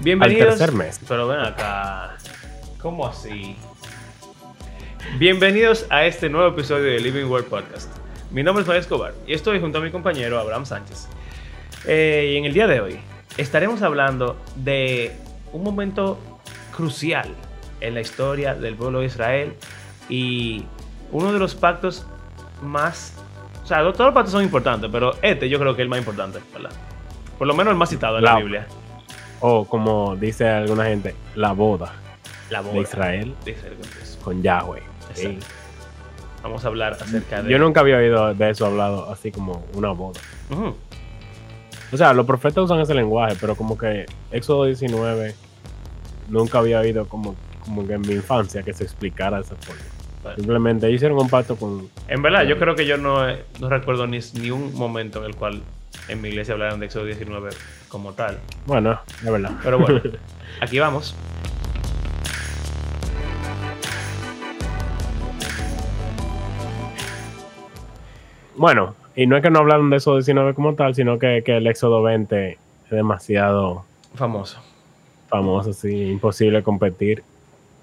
Bienvenidos. Al tercer mes. Pero ven acá. ¿Cómo así? Bienvenidos a este nuevo episodio de Living World Podcast. Mi nombre es Mario Escobar y estoy junto a mi compañero Abraham Sánchez. Eh, y en el día de hoy estaremos hablando de un momento crucial en la historia del pueblo de Israel y uno de los pactos más... O sea, todos los pactos son importantes, pero este yo creo que es el más importante, ¿verdad? Por lo menos el más citado en la, La- Biblia. O como dice alguna gente, la boda La boda de Israel de Israel con Yahweh. Sí. Vamos a hablar acerca de... Yo nunca había oído de eso hablado así como una boda. O sea, los profetas usan ese lenguaje, pero como que Éxodo 19 nunca había oído como, como que en mi infancia que se explicara de esa forma. Bueno. Simplemente hicieron un pacto con... En verdad, yo creo que yo no, no recuerdo ni, ni un momento en el cual en mi iglesia hablaran de Éxodo 19 como tal. Bueno, es verdad. Pero bueno, aquí vamos. Bueno, y no es que no hablaron de Éxodo 19 como tal, sino que, que el Éxodo 20 es demasiado Famoso. famoso, sí, imposible competir.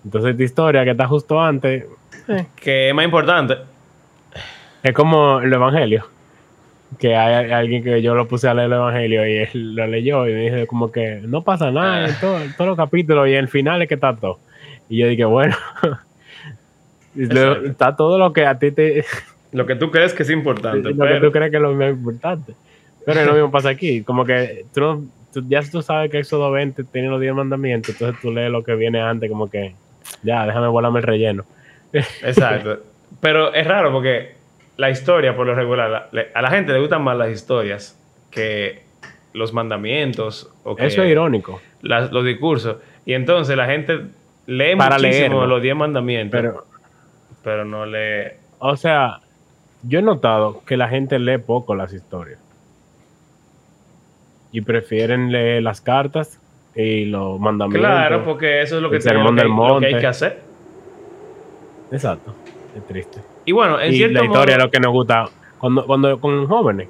Entonces, esta historia que está justo antes Que es más importante. es como el Evangelio. Que hay, alguien que yo lo puse a leer el Evangelio y él lo leyó y me dijo como que no pasa nada en todo- en todos los capítulos y el final es que está todo. Y yo dije, bueno, está todo lo que a ti te... Lo que tú crees que es importante. lo que tú crees que es lo más importante. Pero es lo mismo pasa aquí. Como que tú, no- tú- ya tú sabes que Éxodo 20 tiene los 10 mandamientos, entonces tú lees lo que viene antes como que ya, déjame volarme el relleno. Exacto. Pero es raro porque la historia, por lo regular, la- a la gente le gustan más las historias que los mandamientos o que Eso es irónico. las- los discursos. Y entonces la gente lee Para muchísimo los 10 mandamientos, pero, Pero, no lee... o sea, yo he notado que la gente lee poco las historias. Y prefieren leer las cartas y los mandamientos. Claro, porque eso es lo que, sermón lo que hay- lo que hay monte. que hacer. Exacto. Es triste. Y bueno, en y cierto la historia es lo que nos gusta. Cuando, cuando con jóvenes,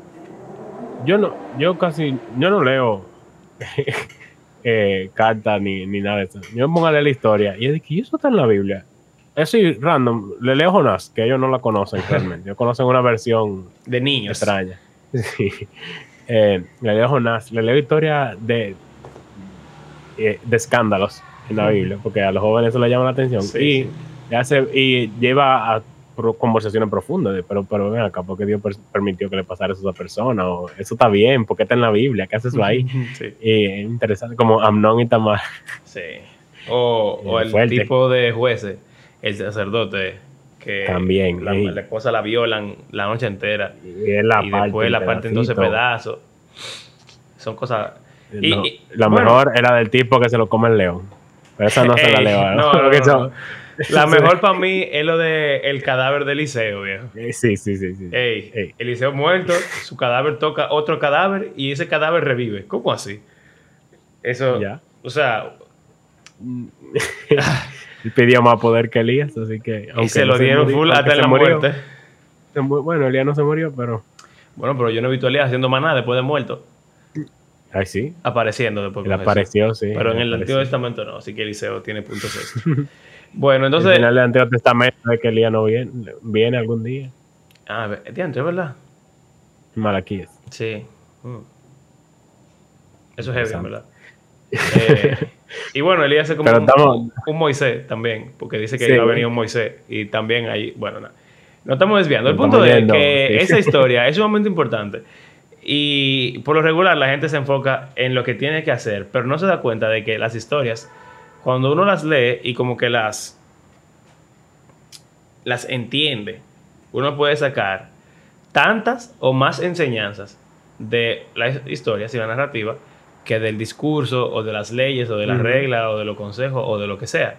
yo no, yo casi, yo no leo eh, cartas ni, ni nada de eso. Yo me pongo a leer la historia y es de que "¿Y eso está en la Biblia. Eso y random, le leo Jonás, que ellos no la conocen realmente. Ellos conocen una versión de niños. extraña. Sí. Eh, le leo Jonás, le leo historia de, eh, de escándalos en la Biblia, porque a los jóvenes eso le llama la atención. Sí, y, sí. Y lleva a conversaciones profundas, de, pero, pero ven acá, porque Dios per- permitió que le pasara eso a esa persona? O, eso está bien, porque está en la Biblia, ¿qué hace eso ahí? Sí, y es interesante, como Amnón y Tamar. sí. O, o Eh, el fuerte. tipo de jueces, el sacerdote, que También, la, sí. la esposa la violan la noche entera Y, es la y parte, después la parte en 12 pedacito. pedazos. Son cosas... y- No, y- la bueno. mejor era del tipo que se lo come el león. Pero esa no se la Ey, leo. no, no, no. La mejor para mí es lo de el cadáver de Eliseo, viejo. Eh, Sí, sí, sí. sí. Ey, Ey. Eliseo muerto, su cadáver toca otro cadáver y ese cadáver revive. ¿Cómo así? Eso, Ya. o sea, pidió más poder que Elías, así que. y se lo dieron full hasta la murió, muerte. Bueno, Elías no se murió, pero. Bueno, pero yo no he visto a Elías haciendo más nada después de muerto, Ay, sí. apareciendo después. Él apareció, sí. Pero en el apareció. Antiguo Testamento no, así que Eliseo tiene puntos bueno, Al entonces... final del Antiguo Testamento es que Elías no viene, viene algún día. Ah, diantre, ¿verdad? Malaquías. Sí. Mm. Eso es heavy. ¿verdad? Eh, y bueno, Elías es como un, estamos- un Moisés también, porque dice que Sí. iba a venir un Moisés. Y también ahí, bueno, no, no estamos desviando. El punto es que sí. esa historia es sumamente importante. Y por lo regular la gente se enfoca en lo que tiene que hacer, pero no se da cuenta de que las historias, cuando uno las lee y como que las, las entiende, uno puede sacar tantas o más enseñanzas de las historias y la narrativa que del discurso o de las leyes o de las Ujú. reglas o de los consejos o de lo que sea.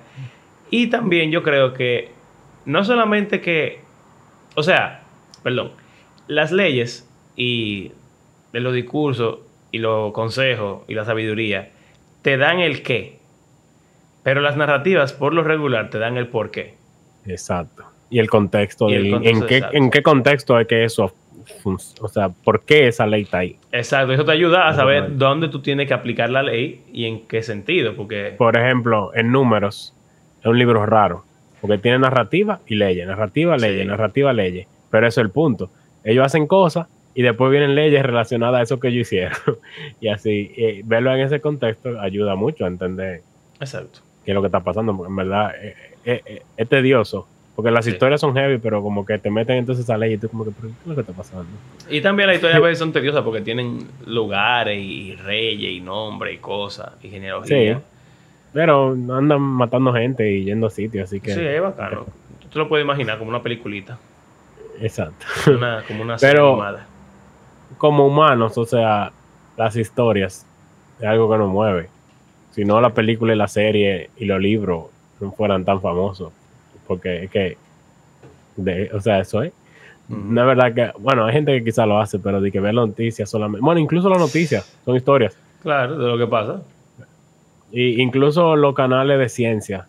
Y también yo creo que no solamente que, o sea, perdón, las leyes y de los discursos y los consejos y la sabiduría te dan el qué, pero las narrativas por lo regular te dan el por qué. Exacto. Y el contexto, Y el del- contexto, en, qué, en qué contexto es que eso o sea, por qué esa ley está ahí. Exacto, eso te ayuda a saber dónde tú tienes que aplicar la ley y en qué sentido, porque... Por ejemplo, en números, es un libro raro, porque tiene narrativa y leyes, narrativa, leyes, Sí. narrativa, leyes. Pero eso es el punto. Ellos hacen cosas y después vienen leyes relacionadas a eso que ellos hicieron. y así, verlo en ese contexto ayuda mucho a entender Exacto. qué es lo que está pasando, porque en verdad eh, eh, eh, es tedioso. Porque las Sí. historias son heavy, pero como que te meten entonces esa ley y tú como que, "¿Pero ¿qué es lo que está pasando? Y también las historias a veces son tediosas porque tienen lugares y reyes y nombres y cosas y genealogía. Sí. Pero andan matando gente y yendo a sitios, así que... Sí, es bacano. Tú te lo puedes imaginar como una peliculita, Exacto. una, como una serie Pero- animada. como humanos, o sea, las historias es algo que nos mueve. Si no, la película y la serie y los libros no fueran tan famosos. Porque es que, de- o sea, eso es. No es verdad que, bueno, hay gente que quizá lo hace, pero de que ver las noticias solamente. Bueno, incluso las noticias son historias. Claro, de lo que pasa. Y incluso los canales de ciencia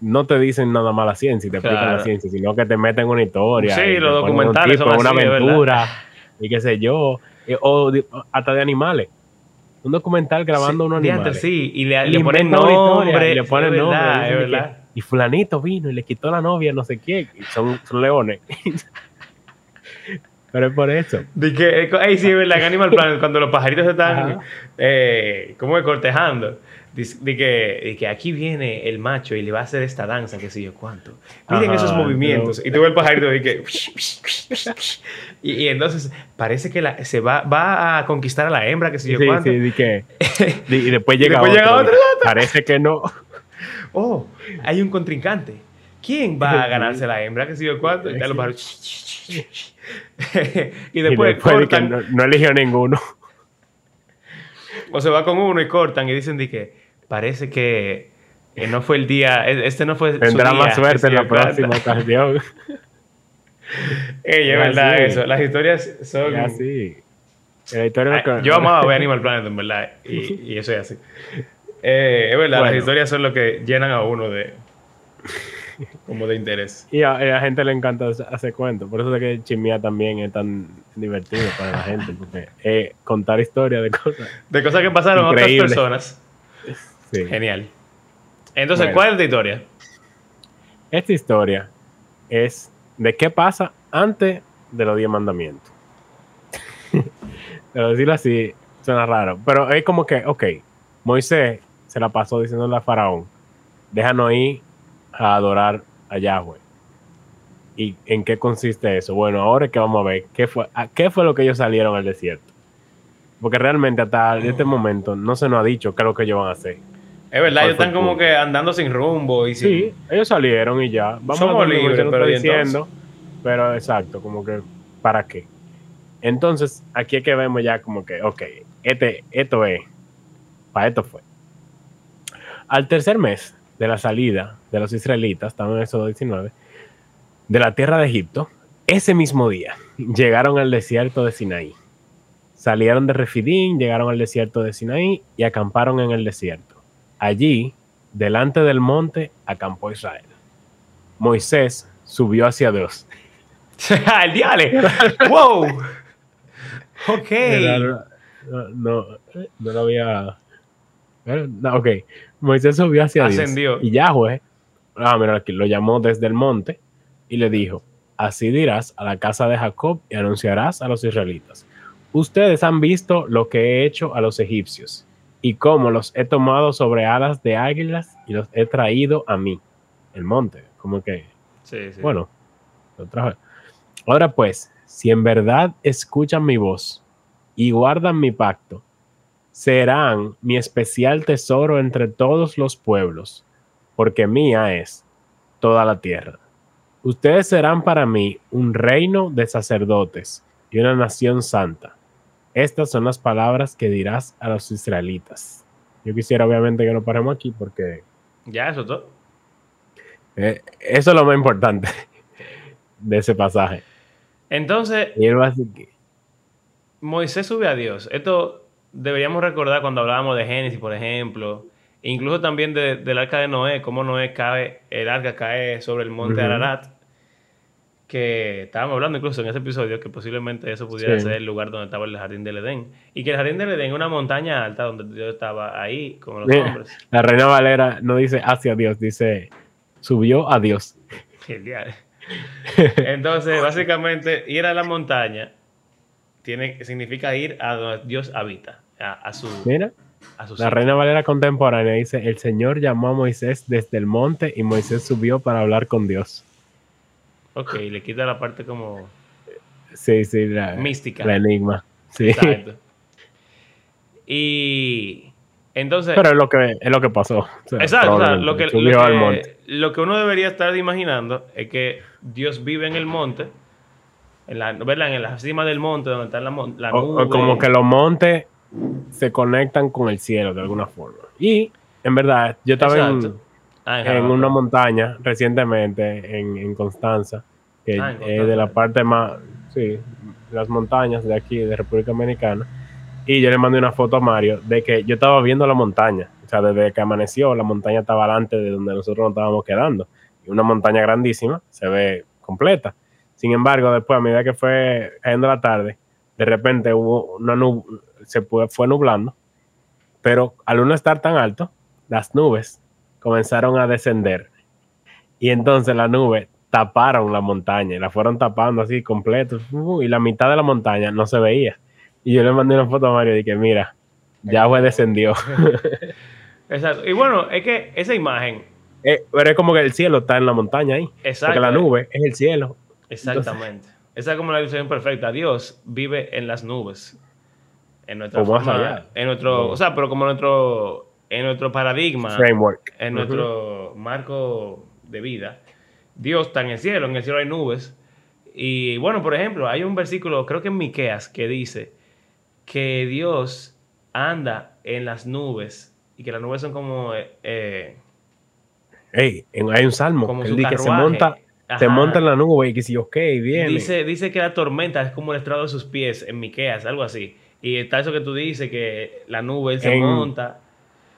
no te dicen nada más la ciencia y te explican la ciencia, sino que te meten una historia. Sí, los un documentales tipo, son una verdad. aventura y qué sé yo. o hasta de animales. Un documental grabando Sí, unos animales. sí, y le, Y le ponen nombre. y le ponen es nombre, es verdad. Y fulanito vino y le quitó la novia, no sé qué. y son, son leones. Pero es por eso. De que, eh, ey, sí, verdad, Animal Planet, cuando los pajaritos están, eh, como cortejando, de que, de que aquí viene el macho y le va a hacer esta danza, que sé yo cuánto. Miren Ajá, esos movimientos. Y tú ves el pajarito y que... y, y entonces parece que la- se va, va a conquistar a la hembra, que sé yo Sí, cuánto. sí, que- y después llega después otro. llega otro, Parece que no. Oh, hay un contrincante. ¿Quién va a ganarse la hembra? Que sé yo cuánto. Y, los y Y después, cortan. no, no eligió ninguno. O se va con uno y cortan y dicen de que parece que no fue el día, e- este no fue su Tendrá día, más suerte en la próxima ocasión. Ey, es verdad eso. Las historias son... Y así. La historia Ay, no- Yo amaba ver Animal Planet, en verdad. Y, y eso es así. Eh, es verdad, Bueno. las historias son lo que llenan a uno de... Como de interés. Y a, la gente le encanta hacer- cuentos. Por eso es que chismear también es tan divertido para la gente. Porque es contar historias de cosas. De cosas que pasaron a otras personas. Sí. Genial. Entonces, Bueno. ¿cuál es la historia? Esta historia es de qué pasa antes de los diez mandamientos. Pero decirlo así suena raro. Pero es como que, ok, Moisés se la pasó diciéndole a Faraón, déjanos ir a adorar a Yahweh. ¿Y en qué consiste eso? Bueno, ahora es que vamos a ver qué fue, a- qué fue lo que ellos salieron al desierto. Porque realmente hasta este momento no se nos ha dicho qué es lo que ellos van a hacer. Es verdad, ¿Cuál ellos están como que andando sin rumbo y sin... Sí, ellos salieron y ya. Vamos Somos a libres, no pero diciendo. Pero exacto, como que, ¿para qué? Entonces, aquí es que vemos ya como que, ok, este, esto es, para esto fue. Al tercer mes de la salida de los israelitas, estamos en Éxodo 19, de la tierra de Egipto, ese mismo día llegaron al desierto de Sinaí. Salieron de Refidín, llegaron al desierto de Sinaí y acamparon en el desierto. Allí, delante del monte, acampó Israel. Moisés subió hacia Dios. ¡El diale! ¡Wow! Ok. No, no, no lo había. No, ok. Moisés subió hacia Ascendió. Dios. Y Yahweh, ah, mira aquí, lo llamó desde el monte y le dijo: Así dirás a la casa de Jacob y anunciarás a los israelitas. Ustedes han visto lo que he hecho a los egipcios y cómo los he tomado sobre alas de águilas y los he traído a mí, el monte. Como que Sí, sí. bueno, lo traje. Ahora pues, si en verdad escuchan mi voz y guardan mi pacto, serán mi especial tesoro entre todos los pueblos, porque mía es toda la tierra. Ustedes serán para mí un reino de sacerdotes y una nación santa. Estas son las palabras que dirás a los israelitas. Yo quisiera obviamente que nos paremos aquí porque Ya, eso es todo. eh, eso es lo más importante de ese pasaje. Entonces, Y él va a decir que, Moisés sube a Dios. Esto deberíamos recordar cuando hablábamos de Génesis, por ejemplo. Incluso también de- del arca de Noé, cómo Noé cae, el arca cae sobre el monte. Ararat. que estábamos hablando incluso en ese episodio que posiblemente eso pudiera Sí. ser el lugar donde estaba el jardín del Edén. Y que el jardín del Edén es una montaña alta donde Dios estaba ahí con los Mira. hombres. La Reina Valera no dice hacia Dios, dice subió a Dios. Genial. Entonces, básicamente, ir a la montaña tiene, significa ir a donde Dios habita, a, a su, Mira, a su la. Reina Valera contemporánea dice, el Señor llamó a Moisés desde el monte y Moisés subió para hablar con Dios. Ok, le quita la parte como Sí, sí, la, mística. la enigma. Sí. Exacto. Y entonces, Pero es lo que es lo que pasó. O sea, exacto, o sea, lo, que, subió lo, al que, monte. lo que uno debería estar imaginando es que Dios vive en el monte, en la, ¿verdad? en la cima del monte donde está la, la O, nube. o como que los montes se conectan con el cielo de alguna forma. Y en verdad, yo estaba en, Exacto. Ah, en en Jarama. una montaña recientemente en, en Constanza, que Ah, en es de la parte más, sí, las montañas de aquí, de República Dominicana. Y yo le mandé una foto a Mario de que yo estaba viendo la montaña. O sea, desde que amaneció, la montaña estaba delante de donde nosotros nos estábamos quedando. Y una montaña grandísima, se ve completa. Sin embargo, después, a medida que fue cayendo la tarde, de repente hubo una nube, se fue, fue nublando. Pero al uno estar tan alto, las nubes comenzaron a descender. Y entonces las nubes taparon la montaña y la fueron tapando así completo. uh, y la mitad de la montaña no se veía. Y yo le mandé una foto a Mario y dije, mira, Yahweh descendió. Exacto. Y bueno, es que esa imagen, Eh, pero es como que el cielo está en la montaña ahí. exacto. Porque la nube es el cielo. Exactamente. Esa es como la ilustración perfecta. Dios vive en las nubes. En nuestra O forma- allá. en nuestro, o sea, pero como nuestro, en nuestro paradigma, Framework. en nuestro marco de vida, Dios está en el cielo, en el cielo hay nubes. Y bueno, por ejemplo, hay un versículo, creo que en Miqueas, que dice que Dios anda en las nubes y que las nubes son como eh, eh, Ey, en- hay un salmo como que su él dice que se carruaje. Monta, se Ajá. monta en la nube y que si ok, viene. Dice, dice que la tormenta es como el estrado de sus pies en Miqueas, algo así. Y está eso que tú dices, que la nube él se En- monta.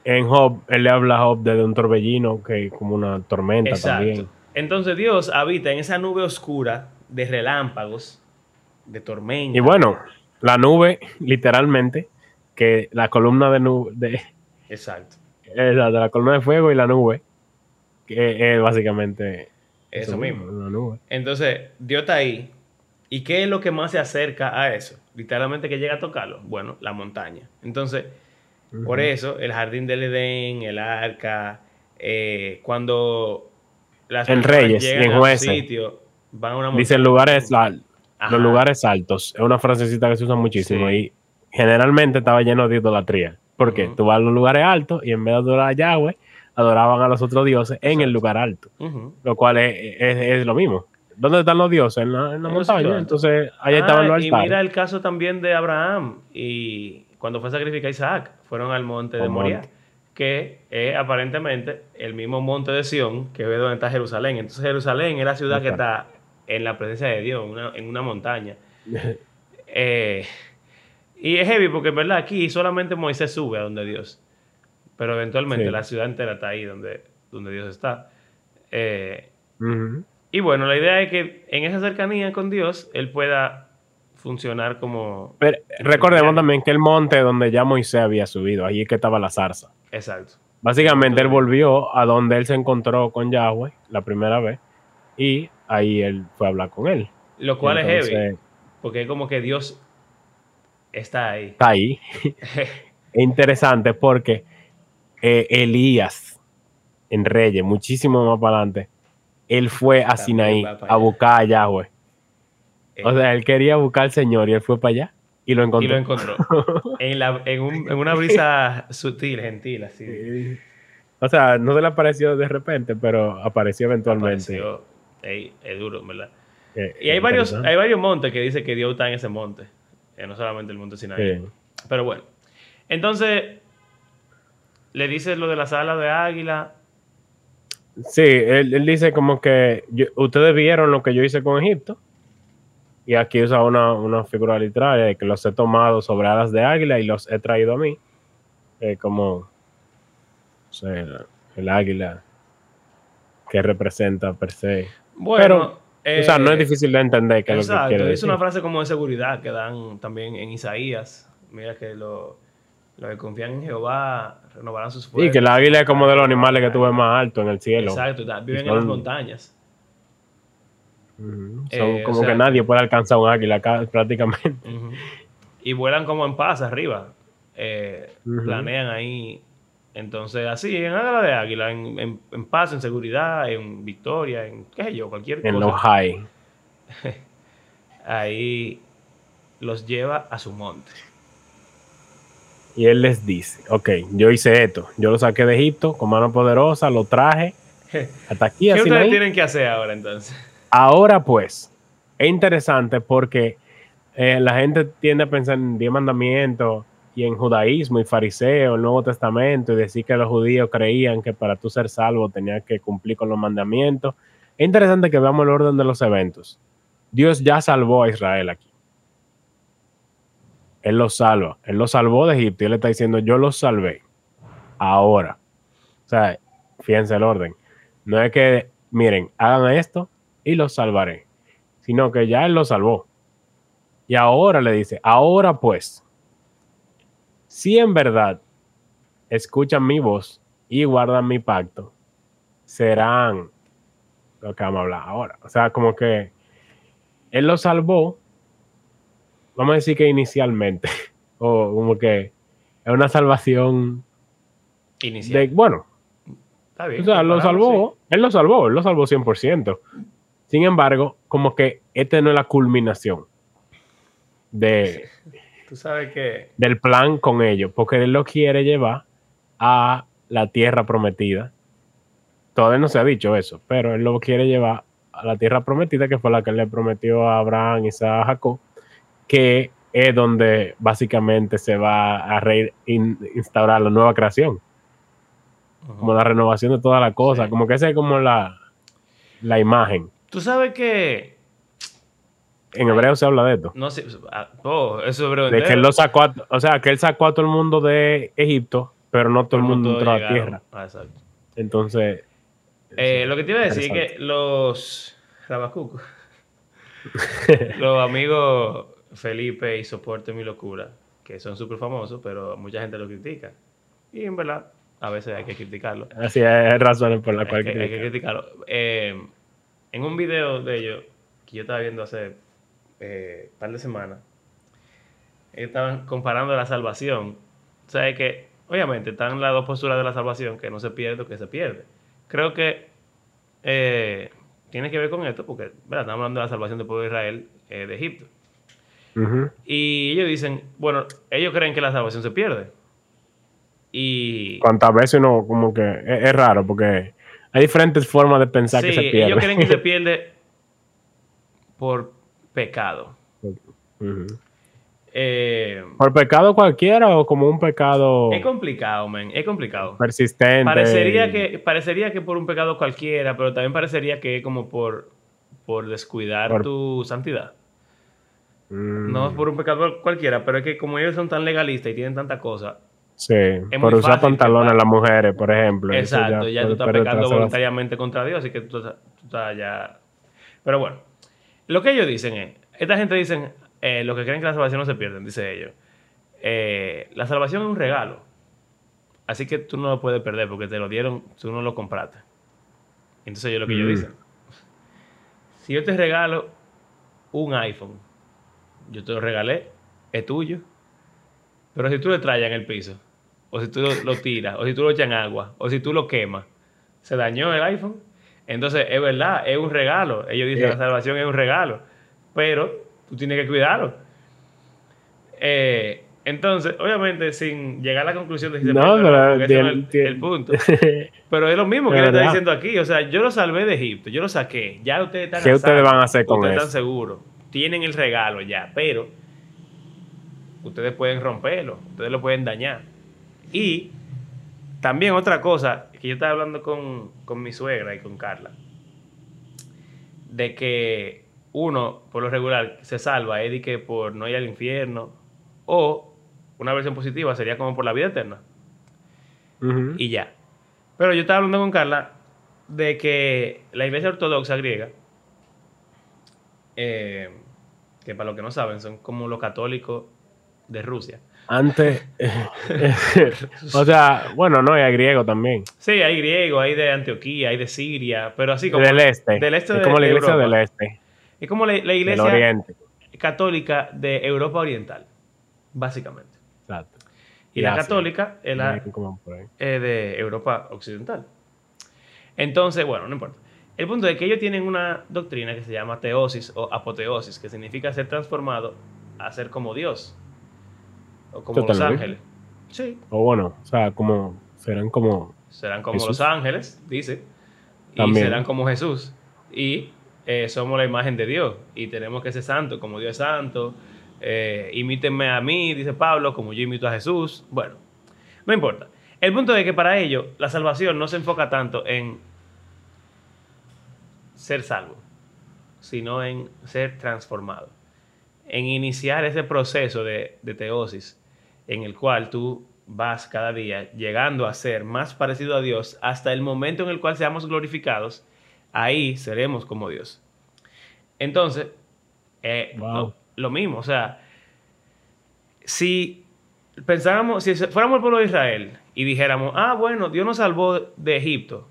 En Job, él le habla a Job de un torbellino que como una tormenta Exacto. también. Entonces Dios habita en esa nube oscura de relámpagos, de tormenta. Y bueno, la nube, literalmente, que la columna de nube, de, Exacto. eh, la, de la columna de fuego y la nube, que es básicamente Eso mismo. Entonces, Dios está ahí. ¿Y qué es lo que más se acerca a eso? Literalmente que llega a tocarlo. Bueno, la montaña. Entonces, por eso, el jardín del Edén, el arca, eh, cuando las En personas Reyes y en a un Jueces. sitio, van a una montaña. Dice lugares, al- los lugares altos. Es una frasecita que se usa muchísimo Sí. y generalmente estaba lleno de idolatría. Porque Ujú. tú vas a los lugares altos y en vez de adorar a Yahweh, adoraban a los otros dioses en el lugar alto. Lo cual es, es- es lo mismo. ¿Dónde están los dioses? En la, en montaña. Entonces, ahí Ah, estaban los y altares. mira el caso también de Abraham y cuando fue a sacrificar a Isaac, fueron al monte de monte. que es aparentemente el mismo monte de Sión que ve donde está Jerusalén. Entonces Jerusalén es la ciudad que está en la presencia de Dios, en una, en una montaña. Eh, y es heavy porque en verdad aquí solamente Moisés sube a donde Dios, pero eventualmente Sí. la ciudad entera está ahí donde, donde Dios está. Eh, Ujú. y bueno, la idea es que en esa cercanía con Dios, Él pueda funcionar como... Pero recordemos también que el monte donde ya Moisés había subido, allí es que estaba la zarza. Exacto. Básicamente él volvió a donde él se encontró con Yahweh la primera vez y ahí él fue a hablar con él. Lo cual es heavy, Entonces, porque es como que Dios está ahí. Está ahí. Es interesante porque eh, Elías en Reyes, muchísimo más para adelante, él fue a Sinaí a buscar a Yahweh. O Eh, sea, él quería buscar al Señor y él fue para allá y lo y encontró. lo encontró. en, la- en un- en una brisa sutil, gentil, así. Sí. O sea, no se le apareció de repente, pero apareció eventualmente. Apareció. Ey, es duro, ¿verdad? Eh, Y hay varios, hay varios montes que dice que Dios está en ese monte. eh, no solamente el monte Sinaí. Pero bueno. Entonces, le dice lo de la sala de águila. Sí, él, él dice como que yo- ustedes vieron lo que yo hice con Egipto. Y aquí usa una, una figura literaria de que los he tomado sobre alas de águila y los he traído a mí. Eh, como no sé, el, el águila que representa per se. Bueno, Pero- o sea, no es Eh, difícil de entender que es lo que Exacto, quiere es decir. una frase como de seguridad que dan también en Isaías. Mira que lo- los que confían en Jehová renovarán sus fuerzas. Y que el águila es como de los animales que tú ves más alto en el cielo. Exacto, viven Y en las son- montañas. Son Eh, o como sea- que nadie puede alcanzar un águila acá prácticamente. Y vuelan como en paz arriba. Eh. Planean ahí. Entonces, así, en águila de águila, en, en- en paz, en seguridad, en victoria, en qué sé yo, cualquier En cosa. los high. Ahí los lleva a su monte. Y él les dice, ok, yo hice esto. Yo lo saqué de Egipto con mano poderosa, lo traje hasta aquí, ¿Qué así ustedes tienen que hacer ahora entonces? Ahora pues, es interesante porque eh, la gente tiende a pensar en diez mandamientos y en judaísmo y fariseo, el Nuevo Testamento, y decir que los judíos creían que para tú ser salvo tenías que cumplir con los mandamientos. Es interesante que veamos el orden de los eventos. Dios ya salvó a Israel aquí. Él los salva. Él los salvó de Egipto y él está diciendo, yo los salvé. Ahora. O sea, fíjense el orden. No es que, miren, hagan esto y los salvaré, sino que ya él los salvó. Y ahora le dice, ahora pues, si en verdad escuchan mi voz y guardan mi pacto, serán lo que vamos a hablar ahora. O sea, como que él los salvó, vamos a decir que inicialmente, o como que es una salvación Inicial. de, bueno, Está bien. o sea, lo salvó, él lo salvó, él lo salvó 100%. Sin embargo, como que este no es la culminación de. Tú sabes que del plan con ellos, porque él lo quiere llevar a la tierra prometida. Todavía no se ha dicho eso, pero él lo quiere llevar a la tierra prometida, que fue la que él le prometió a Abraham, Isaac, Jacob, que es donde básicamente se va a re- in- instaurar la nueva creación, como la renovación de todas las cosas, Sí. como que esa es como la, la imagen. tú sabes que En hebreo se habla de esto. no sé, ah, oh, eso es breve De que él lo sacó, a- o sea, que él sacó a todo el mundo de Egipto, pero no todo el mundo entró a la tierra. Ah, exacto. Entonces, Eh, lo que te iba a decir es que los Rabacucos, los amigos Felipe y Soporte Mi Locura, que son súper famosos, pero mucha gente lo critica. Y en verdad, a veces hay que criticarlo. así hay razones por las Hay cuales que, hay que criticar. criticarlo. Eh, en un video de ellos, que yo estaba viendo hace eh, un par de semanas, estaban comparando la salvación. O sea, es que, obviamente, están las dos posturas de la salvación, que no se pierde o que se pierde. Creo que eh, tiene que ver con esto, porque ¿verdad? estamos hablando de la salvación del pueblo de Israel eh, de Egipto. Y ellos dicen, bueno, ellos creen que la salvación se pierde. Y Cuántas veces uno, como que es, es raro, porque hay diferentes formas de pensar que se pierde. ellos creen que se pierde por pecado. Eh, ¿Por pecado cualquiera o como un pecado es complicado, man. Es complicado. persistente? Parecería que, parecería que por un pecado cualquiera, pero también parecería que es como por, por descuidar Por- tu santidad. Mm, No es por un pecado cualquiera, pero es que como ellos son tan legalistas y tienen tanta cosa, Sí, por usar pantalones las mujeres, por ejemplo. exacto, ya, tú puede estás pecando voluntariamente contra Dios, así que tú, estás- tú estás ya... Pero bueno, lo que ellos dicen es, esta gente dicen, eh, los que creen que la salvación no se pierden, dice ellos, eh, la salvación es un regalo, así que tú no lo puedes perder porque te lo dieron, tú no lo compraste. Entonces yo lo que ellos Mm. dicen, si yo te regalo un iPhone, yo te lo regalé, es tuyo, pero si tú le traes en el piso, o si tú lo, lo tiras, o si tú lo echas en agua, o si tú lo quemas, se dañó el iPhone. Entonces, es verdad, es un regalo. Ellos dicen Eh. la salvación es un regalo, pero tú tienes que cuidarlo. Eh, entonces, obviamente, sin llegar a la conclusión de si se No, pierde o pero porque ese no es tiene- el, punto. Pero es lo mismo que le está diciendo aquí. O sea, yo lo salvé de Egipto, yo lo saqué. Ya ustedes están ¿Qué ustedes van a hacer con Ustedes eso? están seguros. Tienen el regalo ya, pero ustedes pueden romperlo, ustedes lo pueden dañar. Y también otra cosa, que yo estaba hablando con, con mi suegra y con Carla, de que uno, por lo regular, se salva, es de que por no ir al infierno, o una versión positiva sería como por la vida eterna y ya. Pero yo estaba hablando con Carla de que la iglesia ortodoxa griega eh, que para los que no saben, son como los católicos de Rusia. Antes, o sea, bueno, no, y hay griego también. Sí, hay griego, hay de Antioquía, hay de Siria, pero así como... Del este. Del este es de- como la iglesia del este, Es como la, iglesia oriente. católica de Europa Oriental, básicamente. Exacto. Y la Asia. católica es la eh, de Europa Occidental. Entonces, bueno, no importa. El punto es que ellos tienen una doctrina que se llama teosis o apoteosis, que significa ser transformado a ser como Dios. O como los ángeles. Sí, O bueno, o sea, como serán como serán como Jesús. los ángeles, dice. Y También. serán como Jesús. Y eh, somos la imagen de Dios. Y tenemos que ser santos, como Dios es santo. Eh, imítenme a mí, dice Pablo, como yo imito a Jesús. Bueno, no importa. El punto es que para ellos la salvación no se enfoca tanto en ser salvo, sino en ser transformado. En iniciar ese proceso de, de teosis en el cual tú vas cada día llegando a ser más parecido a Dios hasta el momento en el cual seamos glorificados, ahí seremos como Dios. Entonces, eh, Wow. lo, lo mismo, o sea, si pensáramos, si fuéramos el pueblo de Israel y dijéramos, ah, bueno, Dios nos salvó de Egipto,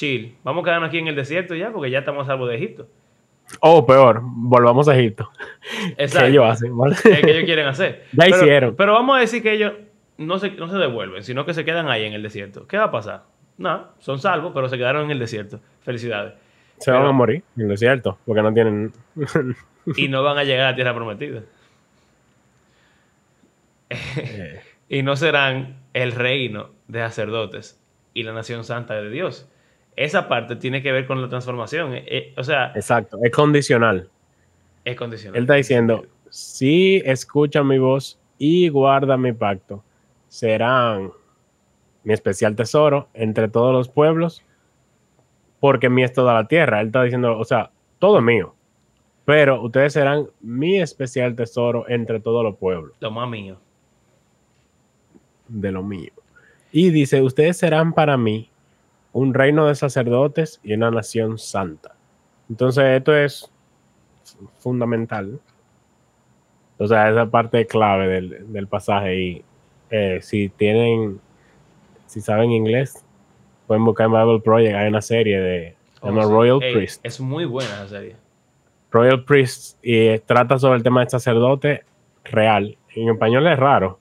chill, vamos a quedarnos aquí en el desierto ya, porque ya estamos salvos de Egipto. O peor, volvamos a Egipto. Que ellos hacen, ¿vale? es que ellos quieren hacer. Ya Pero- hicieron. Pero vamos a decir que ellos no se, no se devuelven, sino que se quedan ahí en el desierto. ¿Qué va a pasar? Nada, son salvos, pero se quedaron en el desierto. Felicidades. Se van a morir en el desierto, porque no tienen... Y no van a llegar a la tierra prometida. eh, Y no serán el reino de sacerdotes y la nación santa de Dios. Esa parte tiene que ver con la transformación. Eh, eh, o sea, exacto, es condicional. es condicional. Él está diciendo, si escuchan mi voz y guardan mi pacto, serán mi especial tesoro entre todos los pueblos, porque mi es toda la tierra. Él está diciendo, o sea, todo es mío, pero ustedes serán mi especial tesoro entre todos los pueblos Lo más mío. de lo mío. Y dice, ustedes serán para mí un reino de sacerdotes y una nación santa. Entonces, esto es fundamental. O sea, esa parte clave del, del pasaje. Y eh, si tienen, si saben inglés, pueden buscar en Bible Project. Hay una serie de se llama Oh, sí. Royal Ey, Priest. Es muy buena esa serie. Royal Priest y eh, trata sobre el tema del sacerdote real. En español es raro,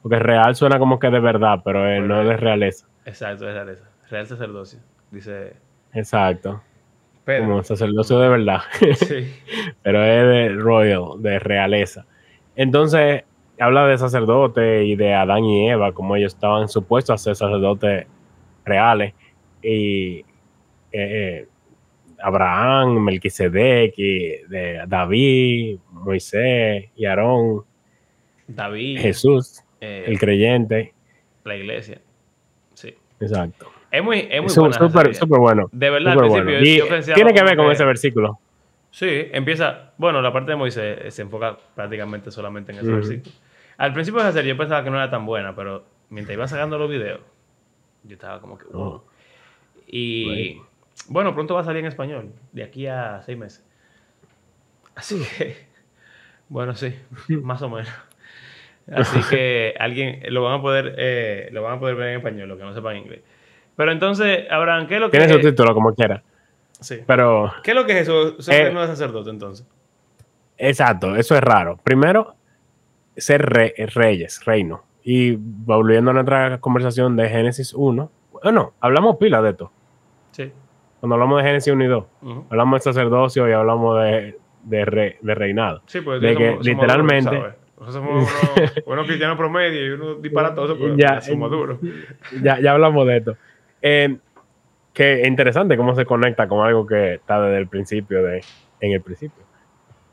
porque real suena como que de verdad, pero eh, no es de realeza. Exacto, es esa. Real sacerdocio. Dice Exacto. Pedro. Como sacerdocio de verdad. Sí. pero es de royal, de realeza. Entonces, habla de sacerdote y de Adán y Eva, como ellos estaban supuestos a ser sacerdotes reales. Y eh, eh, Abraham, Melquisedec, y de David, Moisés y Aarón, David. Jesús, eh, el creyente. la iglesia. Sí. Exacto. Es muy, es muy Su- buena. Súper súper bueno. De verdad, al principio bueno. Y yo pensaba tiene que ver con que- ese versículo. Sí, empieza. Bueno, la parte de Moisés se enfoca prácticamente solamente en ese versículo. Al principio de serie yo pensaba que no era tan buena, pero mientras iba sacando los videos, yo estaba como que. wow. Oh. Y bueno, pronto va a salir en español, de aquí a seis meses. Así que, bueno, sí, más o menos. Así que alguien lo van a poder, eh, lo van a poder ver en español, los que no sepan inglés. Pero entonces, Abraham, ¿qué es lo que Tiene su título como quiera. sí. Pero ¿Qué es lo que es eso? Ser Eh, reino de sacerdote, entonces. Exacto, eso es raro. Primero, ser re- reyes, reino. Y volviendo a nuestra conversación de Génesis 1, bueno, hablamos pila de esto. Sí. Cuando hablamos de Génesis 1 y 2, Ujú. hablamos de sacerdocio y hablamos de, de, re- de reinado. Sí, pues De somos- que somos literalmente-. Nosotros somos unos, unos cristianos promedio y unos disparatosos, pero Ya, somos en- duros. Ya, ya hablamos de esto. Eh, que interesante cómo se conecta con algo que está desde el principio, de, en el principio.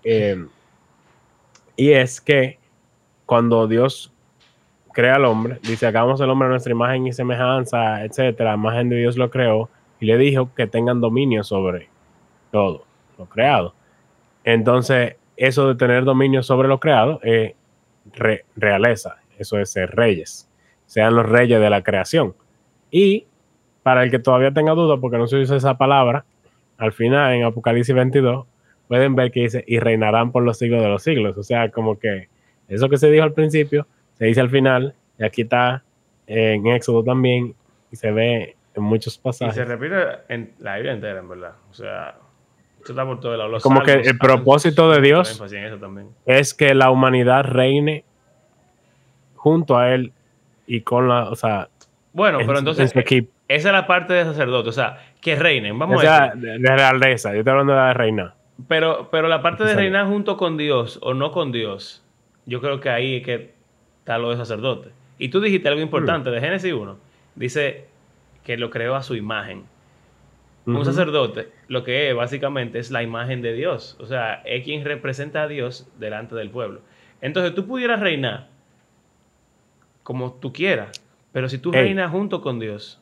Eh, y es que cuando Dios crea al hombre, dice, hagamos el hombre a nuestra imagen y semejanza, etcétera, imagen de Dios lo creó, y le dijo que tengan dominio sobre todo lo creado. Entonces, eso de tener dominio sobre lo creado es re- realeza, eso es ser reyes, sean los reyes de la creación. Y para el que todavía tenga duda, porque no se usa esa palabra, al final en Apocalipsis 22, pueden ver que dice, y reinarán por los siglos de los siglos. O sea, como que eso que se dijo al principio, se dice al final, y aquí está en Éxodo también, y se ve en muchos Y pasajes. se repite en la Biblia entera, en verdad. O sea, esto está por todo lado. Los Como que salmos el propósito de Dios- en. Es que la humanidad reine junto a él y con la, o sea, Bueno, en- pero en entonces, su equipo. Esa es la parte de sacerdote. O sea, que reinen, vamos O a sea, decir. de, de realeza, yo estoy hablando de la reina. Pero, pero la parte de reinar junto con Dios o no con Dios, yo creo que ahí es que está lo de sacerdote. Y tú dijiste algo importante de Génesis 1. Dice que lo creó a su imagen. Un sacerdote lo que es básicamente es la imagen de Dios. O sea, es quien representa a Dios delante del pueblo. Entonces tú pudieras reinar como tú quieras, pero si tú Ey. reinas junto con Dios,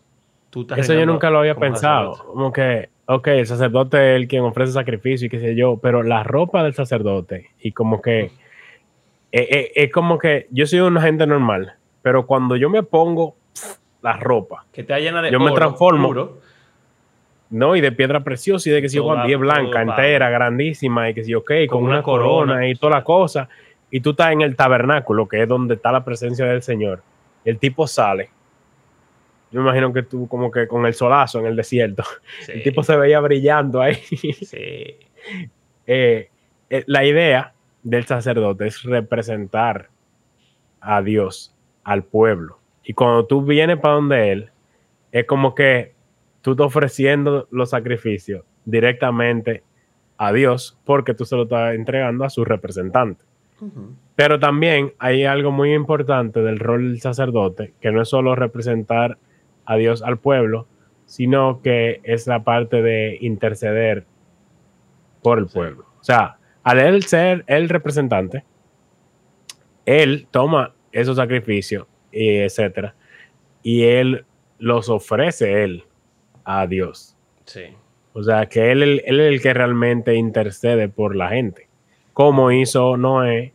tú estás Eso yo nunca lo había como pensado. sacerdote. Como que, ok, el sacerdote es el quien ofrece sacrificio y qué sé yo, pero la ropa del sacerdote y como que eh, eh, es como que yo soy una gente normal, pero cuando yo me pongo pf, la ropa, Que te llena de Yo me oro transformo. puro, ¿no? Y de piedra preciosa y de que si yo, y es blanca, entera, grandísima y que si ok, con, Con una, una corona, corona. y toda la cosa, y tú estás en el tabernáculo, que es donde está la presencia del Señor, el tipo sale. Yo me imagino que tú como que con el solazo en el desierto. sí, El tipo se veía brillando ahí. sí. Eh, eh, la idea del sacerdote es representar a Dios, al pueblo. Y cuando tú vienes para donde Él, es como que tú estás ofreciendo los sacrificios directamente a Dios porque tú se lo estás entregando a su representante. Pero también hay algo muy importante del rol del sacerdote, que no es solo representar a Dios al pueblo, sino que es la parte de interceder por el Sí. pueblo. O sea, al él ser el representante, él toma esos sacrificios, y etcétera, y él los ofrece él a Dios. Sí. O sea, que él, él- él es el que realmente intercede por la gente. Como hizo Noé,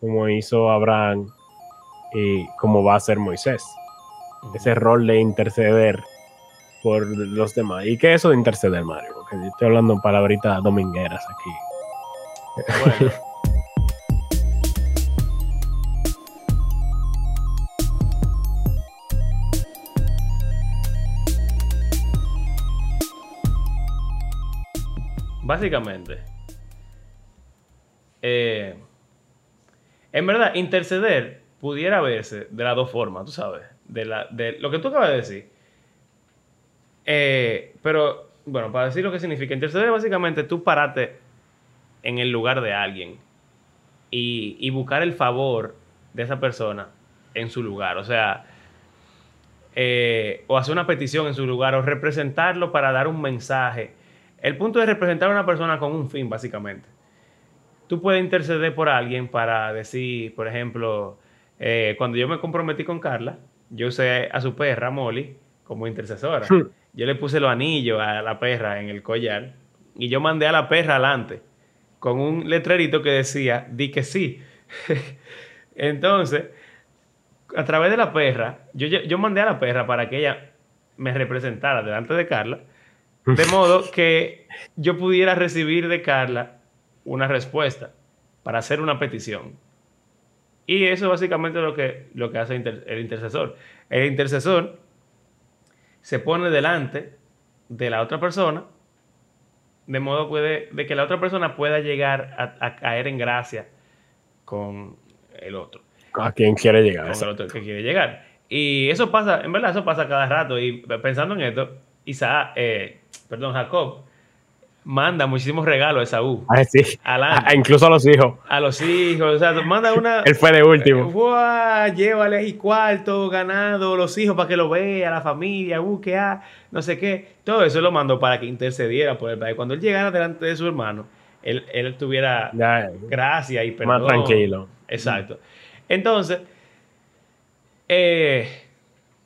como hizo Abraham y como va a hacer Moisés. Ese rol de interceder por los demás. ¿Y qué es eso de interceder, Mario? Porque yo estoy hablando palabritas domingueras aquí. Bueno. Básicamente, eh, en verdad, interceder pudiera verse de las dos formas, tú sabes, de, la, de lo que tú acabas de decir. Eh, pero, bueno, para decir lo que significa, interceder básicamente tú parate en el lugar de alguien y, y buscar el favor de esa persona en su lugar. O sea, eh, o hacer una petición en su lugar o representarlo para dar un mensaje. El punto es representar a una persona con un fin, básicamente. Tú puedes interceder por alguien para decir, por ejemplo, eh, cuando yo me comprometí con Carla, yo usé a su perra, Molly, como intercesora. Yo le puse los anillos a la perra en el collar y yo mandé a la perra adelante con un letrerito que decía, di que sí. Entonces, a través de la perra, yo, yo yo mandé a la perra para que ella me representara delante de Carla, de modo que yo pudiera recibir de Carla una respuesta para hacer una petición. Y eso es básicamente lo que, lo que hace inter- el intercesor. El intercesor se pone delante de la otra persona, de modo puede, de que la otra persona pueda llegar a, a caer en gracia con el otro A quien quiere llegar. con el otro que quiere llegar. Y eso pasa, en verdad, eso pasa cada rato. Y pensando en esto, Isaac, eh, perdón, Jacob, manda muchísimos regalos a Esaú, Ah, sí. Adelante. Ah, incluso a los hijos. a los hijos, o sea, manda una... Él fue de Eh, último. guau, llévale ahí cuarto, ganado, los hijos para que lo vea, la familia, uh, que ah, no sé qué. Todo eso lo mandó para que intercediera por el país. Cuando él llegara delante de su hermano, él, él tuviera Ya, gracia y perdón. más tranquilo. Exacto. Entonces, eh,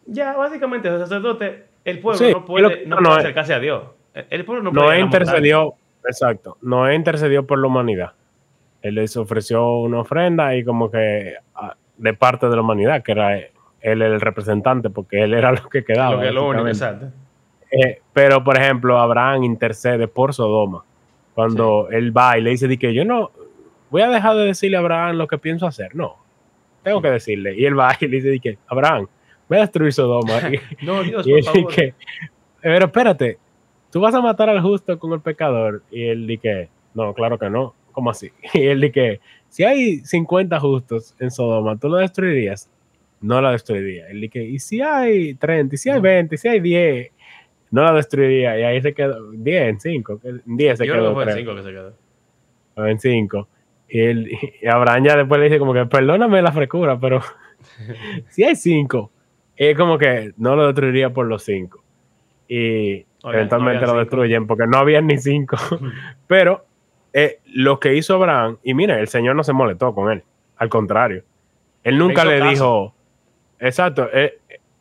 ya básicamente el sacerdote, el pueblo Sí, no puede, lo- no no, puede no, acercarse a Dios. El pueblo no Noé intercedió, exacto, Noé intercedió por la humanidad. Él les ofreció una ofrenda y como que ah, de parte de la humanidad, que era él el representante, porque él era lo que quedaba. Lo que es lo único, básicamente. exacto. Eh, pero, por ejemplo, Abraham intercede por Sodoma. Cuando él va y le dice de que yo no voy a dejar de decirle a Abraham lo que pienso hacer. No, tengo que decirle. Y él va y le dice de que Abraham, voy a destruir Sodoma. no, Dios, y por él favor. dice, pero espérate, tú vas a matar al justo con el pecador. Y él dice, no, claro que no. ¿Cómo así? Y él dice, si hay 50 justos en Sodoma, ¿tú lo destruirías? No la destruiría. Él dice, ¿y si hay 30? ¿Y si hay No. 20? ¿Y si hay 10? No la destruiría. Y ahí se quedó, 10 en 5. 10 se Yo creo que quedó. fue el creo. 5 que se quedó. en 5. Y, él, y Abraham ya después le dice como que, perdóname la frescura, pero si hay 5, es como que no lo destruiría por los 5. Y Eventualmente oigan, lo cinco. destruyen porque no había ni 5. pero eh, lo que hizo Abraham, y mira, el Señor no se molestó con él, al contrario. Él nunca le, dijo, exacto, eh,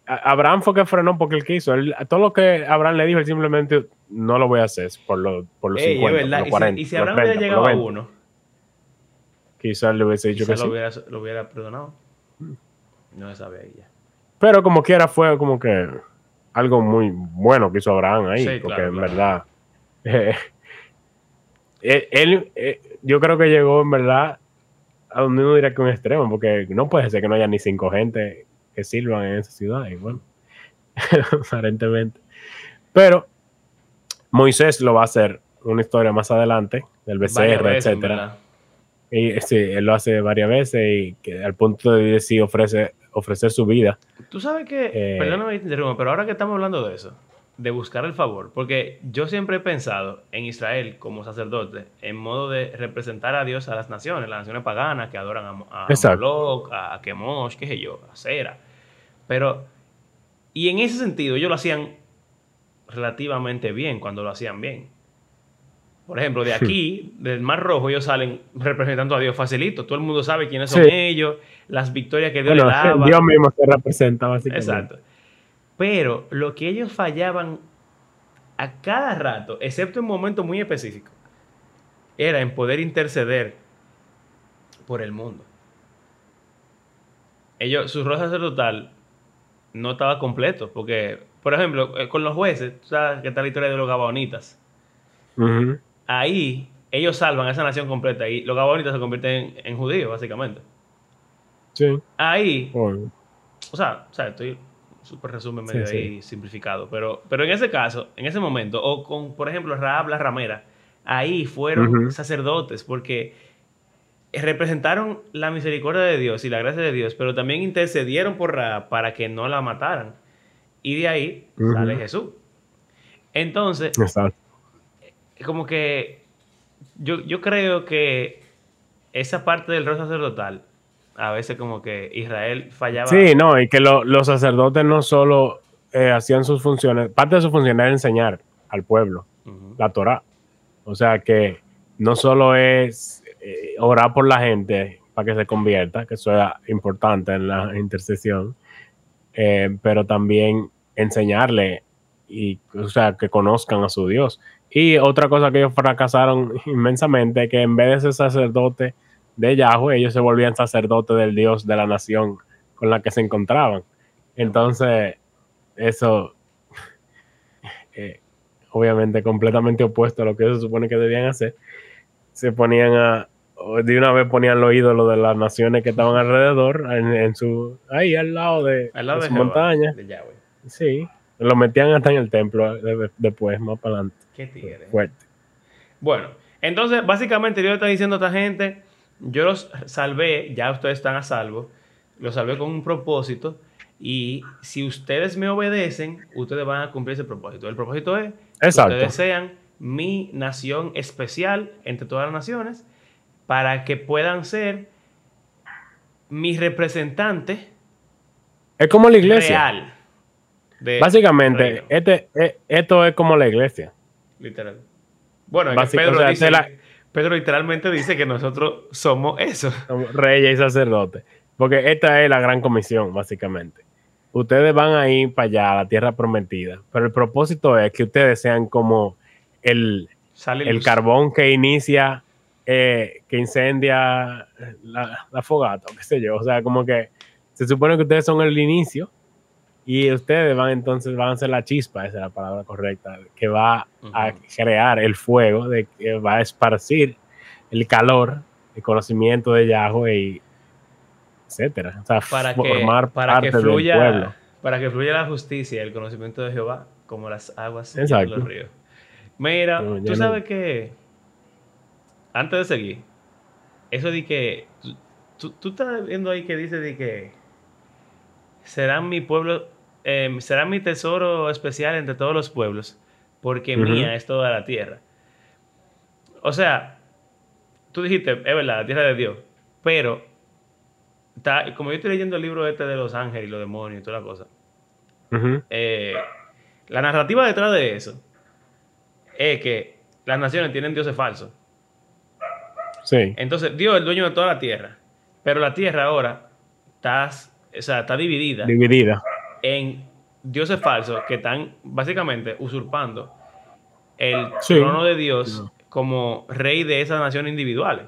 a- Abraham fue que frenó porque él quiso. Él- todo lo que Abraham le dijo, él simplemente no lo voy a hacer por, lo- por los Ey, es 50, verdad. por los Y si- 40. y si por los Abraham hubiera 30, llegado por a los 20. uno, Quizás le hubiese dicho que quizás sí. lo hubiera, lo hubiera perdonado. No se sabe ya. Pero como quiera fue como que algo muy bueno que hizo Abraham ahí, Sí, porque claro, en claro. verdad eh, él, eh, yo creo que llegó en verdad a donde uno diría que un extremo, porque no puede ser que no haya ni cinco gente que sirvan en esa ciudad, y bueno, aparentemente. Pero Moisés lo va a hacer una historia más adelante del en etcétera. Y sí, él lo hace varias veces y que al punto de decir ofrece ofrecer su vida. Tú sabes que, Eh, perdóname que te interrumpa, pero ahora que estamos hablando de eso, de buscar el favor, porque yo siempre he pensado en Israel como sacerdote, en modo de representar a Dios a las naciones, las naciones paganas que adoran a, a a Kemosh, qué sé yo, a Cera. Pero, y en ese sentido, ellos lo hacían relativamente bien cuando lo hacían bien. Por ejemplo, de aquí, del Mar Rojo, ellos salen representando a Dios facilito. Todo el mundo sabe quiénes son Sí. ellos, las victorias que Dios Bueno, le daba. Dios mismo se representa básicamente. Exacto. Pero lo que ellos fallaban a cada rato, excepto en momentos muy específicos, era en poder interceder por el mundo. Ellos, su rol sacerdotal no estaba completo, porque, por ejemplo, eh, con los jueces, tú sabes que está la historia de los gabaonitas. Ujú. Ahí ellos salvan a esa nación completa y los gabaonitas se convierten en, en judíos, básicamente. Sí. Ahí o sea, o sea, estoy súper resumen medio sí. ahí simplificado, pero, pero en ese caso, en ese momento, o con, por ejemplo, Raab la ramera, ahí fueron sacerdotes porque representaron la misericordia de Dios y la gracia de Dios, pero también intercedieron por Raab para que no la mataran. Y de ahí sale Jesús. Entonces, exacto. Como que yo, yo creo que esa parte del rol sacerdotal, a veces como que Israel fallaba. Sí, no, y que lo- los sacerdotes no solo eh, hacían sus funciones, parte de su función era enseñar al pueblo la Torah. O sea que no solo es eh, orar por la gente para que se convierta, que eso es importante en la intercesión, eh, pero también enseñarle y, o sea, que conozcan a su Dios. Y otra cosa que ellos fracasaron inmensamente que en vez de ser sacerdote de Yahweh, ellos se volvían sacerdotes del Dios de la nación con la que se encontraban. Entonces, eso, eh, obviamente, completamente opuesto a lo que se supone que debían hacer. Se ponían a, o de una vez ponían los ídolos de las naciones que estaban alrededor, en, en su, ahí al lado de, Al lado de de su Jehová, montaña. de Yahweh. Sí, lo metían hasta en el templo de- después, más para adelante. Qué tigre. Fuerte. Bueno, entonces básicamente Dios está diciendo a esta gente, yo los salvé, ya ustedes están a salvo, los salvé con un propósito y si ustedes me obedecen, ustedes van a cumplir ese propósito. El propósito es que Exacto. ustedes sean mi nación especial entre todas las naciones para que puedan ser mis representantes Es como la iglesia. real. De Básicamente, este, eh, esto es como la iglesia. Literal. Bueno, Pedro, o sea, dice- la- Pedro literalmente dice que nosotros somos eso. Somos reyes y sacerdotes. Porque esta es la gran comisión, básicamente. Ustedes van a ir para allá, a la tierra prometida. Pero el propósito es que ustedes sean como el, Sale el carbón que inicia, eh, que incendia la, la fogata, o qué sé yo. O sea, como que se supone que ustedes son el inicio Y ustedes van entonces, van a ser la chispa, esa es la palabra correcta, que va a crear el fuego, de que va a esparcir el calor, el conocimiento de Yahweh y etcétera. O sea, para que, formar para parte que del pueblo. fluya para que fluya la justicia y el conocimiento de Jehová como las aguas Exacto. los ríos. Mira, No, tú no- sabes que antes de seguir, eso de que tú- tú estás viendo ahí que dice de que serán mi pueblo, eh, será mi tesoro especial entre todos los pueblos, porque mía es toda la tierra. O sea, tú dijiste, es verdad, la tierra de Dios, pero está, como yo estoy leyendo el libro este de los ángeles y los demonios y toda la cosa, eh, la narrativa detrás de eso es que las naciones tienen dioses falsos. Sí. Entonces, Dios es el dueño de toda la tierra, pero la tierra ahora está, o sea, está dividida Dividida. En dioses falsos que están básicamente usurpando el Sí. trono de Dios como rey de esas naciones individuales.